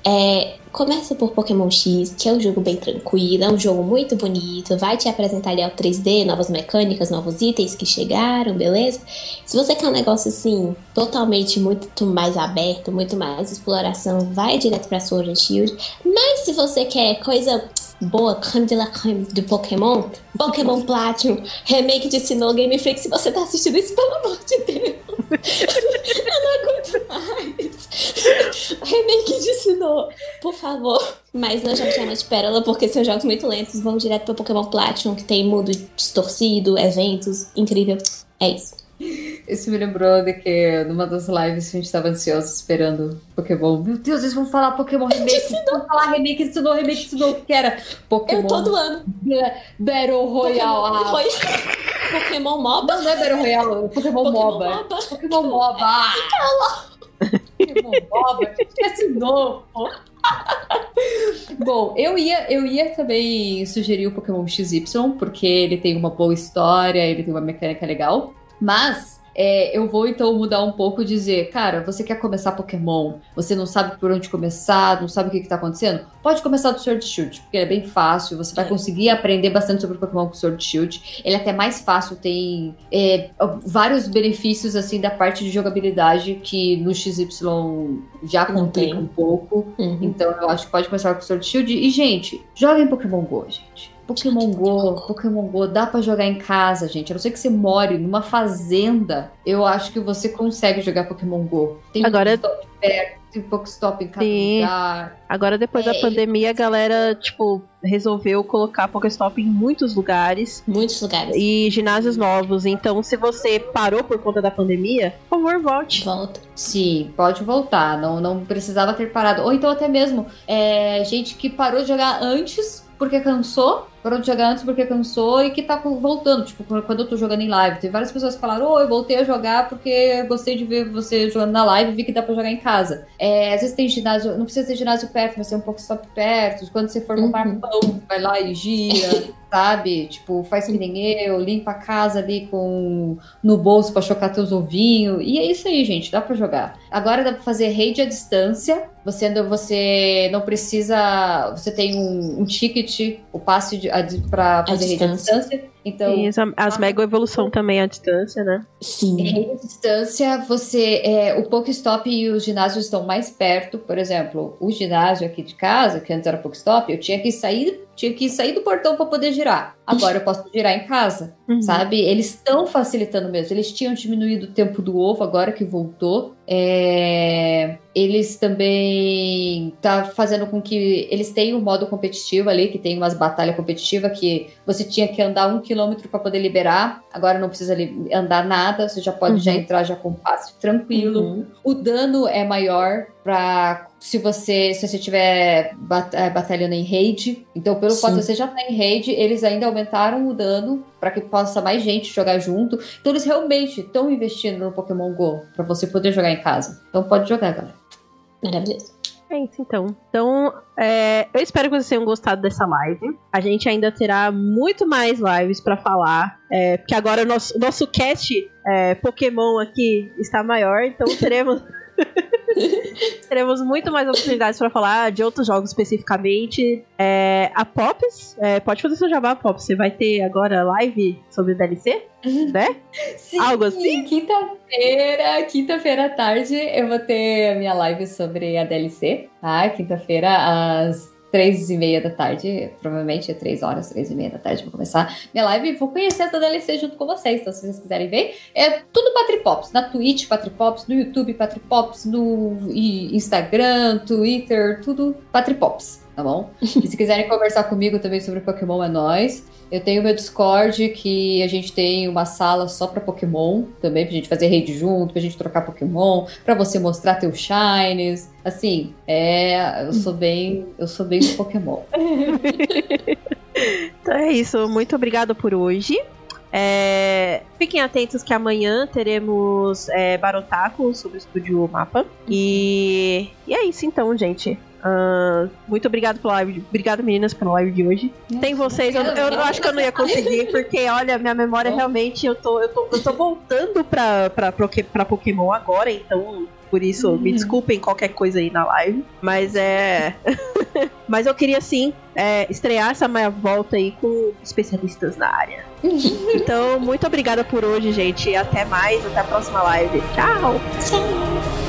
é, começa por Pokémon X, que é um jogo bem tranquilo, é um jogo muito bonito, vai te apresentar ali ao 3D, novas mecânicas, novos itens que chegaram, beleza? Se você quer um negócio assim, totalmente muito mais aberto, muito mais exploração, vai direto pra Sword and Shield. Mas se você quer coisa boa creme de la creme do Pokémon, Pokémon Platinum, remake de Sinnoh Game Freak. Se você tá assistindo isso, pelo amor de Deus. Eu não aguento mais. remake de Sinnoh, por favor. Mas não jogue Diamante Pérola, porque são jogos muito lentos. Vão direto pro Pokémon Platinum, que tem mundo distorcido, eventos, incrível. É isso. Isso me lembrou de que numa das lives a gente tava ansioso esperando Pokémon. Meu Deus, eles vão falar Pokémon Remake. Vão falar Remake, ensinou, Remake, ensinou, que era Pokémon. Eu todo ano. Battle Royale. Pokémon, ah. Pokémon MOBA. Não, não é Battle Royale, é Pokémon, Pokémon MOBA. MOBA. Pokémon MOBA. Ah. Pokémon MOBA. Ensinou, pô. Bom, eu ia, eu ia também sugerir o Pokémon XY, porque ele tem uma boa história, ele tem uma mecânica legal. Mas é, eu vou então mudar um pouco e dizer, cara, você quer começar Pokémon, você não sabe por onde começar, não sabe o que, que tá acontecendo? Pode começar do Sword Shield, porque é bem fácil, você vai É. conseguir aprender bastante sobre Pokémon com Sword Shield. Ele é até mais fácil, tem é, vários benefícios assim da parte de jogabilidade que no XY já complica tem. um pouco. Uhum. Então eu acho que pode começar com Sword Shield. E, gente, joguem Pokémon GO, gente. Pokémon Go, Pokémon Go, dá pra jogar em casa, gente. A não ser que você more numa fazenda, eu acho que você consegue jogar Pokémon Go. Tem Agora- Pokestop perto, tem Pokestop em cada Sim. lugar. Agora, depois É, da pandemia, a galera, tipo, resolveu colocar Pokéstop em muitos lugares Muitos lugares. e ginásios novos. Então, se você parou por conta da pandemia, por favor, volte. Volta. Sim, pode voltar. Não, não precisava ter parado. Ou então até mesmo é, gente que parou de jogar antes porque cansou. Parou de jogar antes porque cansou e que tá voltando. Tipo, quando eu tô jogando em live. Tem várias pessoas que falaram, ô, eu voltei a jogar porque gostei de ver você jogando na live e vi que dá pra jogar em casa. É, às vezes tem ginásio, não precisa ter ginásio perto, mas tem um pouco stop perto. Quando você for comprar Uhum. pão, vai lá e gira, sabe? Tipo, faz que nem eu, limpa a casa ali com no bolso pra chocar teus ovinhos. E é isso aí, gente, dá pra jogar. Agora dá pra fazer raid à distância. Você, você não precisa. Você tem um, um ticket, o passe de, a, de- pra fazer raid à distância. Então, E as, as Mega Evolução também à distância, né? Sim. em distância, você. É, o Pokestop e os ginásios estão mais perto. Por exemplo, o ginásio aqui de casa, que antes era Pokestop, eu tinha que sair, tinha que sair do portão para poder girar. Agora eu posso girar em casa, Uhum. sabe? Eles estão facilitando mesmo. Eles tinham diminuído o tempo do ovo, agora que voltou. É, Eles também tá fazendo com que eles tenham um modo competitivo ali, que tem umas batalhas competitivas que você tinha que andar um quilômetro para poder liberar. Agora não precisa andar nada, você já pode Uhum. já entrar já com passe tranquilo. Uhum. O dano é maior para se você se você estiver bat eh, batalhando em raid. Então, pelo Sim. fato de você já estar em raid, eles ainda aumentaram o dano para que possa mais gente jogar junto. Então, eles realmente estão investindo no Pokémon Go para você poder jogar em casa. Então, pode jogar, galera. Maravilhoso. É isso, então. Então, é, eu espero que vocês tenham gostado dessa live. A gente ainda terá muito mais lives pra falar. É, porque agora o nosso, nosso cast é, Pokémon aqui está maior, então teremos. teremos muito mais oportunidades pra falar de outros jogos especificamente. É, a Pops, é, pode fazer seu jabá, Pops. Você vai ter agora live sobre DLC, né? Sim, Algo assim? Quinta-feira, quinta-feira à tarde, eu vou ter a minha live sobre a DLC, tá? Quinta-feira, às três e meia da tarde, provavelmente é três horas, três e meia da tarde, vou começar minha live. E vou conhecer essa DLC junto com vocês, então se vocês quiserem ver, é tudo Patripops, na Twitch Patripops, no YouTube Patripops, no Instagram, Twitter, tudo Patripops, tá bom? e se quiserem conversar comigo também sobre Pokémon, é nóis. Eu tenho meu Discord, que a gente tem uma sala só pra Pokémon, também pra gente fazer raid junto, pra gente trocar Pokémon, pra você mostrar teus shines. Assim, é, eu sou bem, eu sou bem do Pokémon. Então é isso. Muito obrigada por hoje. É, fiquem atentos que amanhã teremos é, Barotaco sobre o estúdio Mapa. E, e é isso então, gente. Ah, muito obrigado pela live. Obrigado, meninas, pela live de hoje. Tem vocês, eu, eu não acho que eu não ia conseguir, porque olha, minha memória realmente eu tô, eu tô, eu tô voltando pra, pra, pra Pokémon agora, então por isso me Uhum. desculpem qualquer coisa aí na live. Mas é. mas eu queria sim é, estrear essa minha volta aí com especialistas na área. então, muito obrigada por hoje, gente. Até mais, até a próxima live. Tchau! Tchau.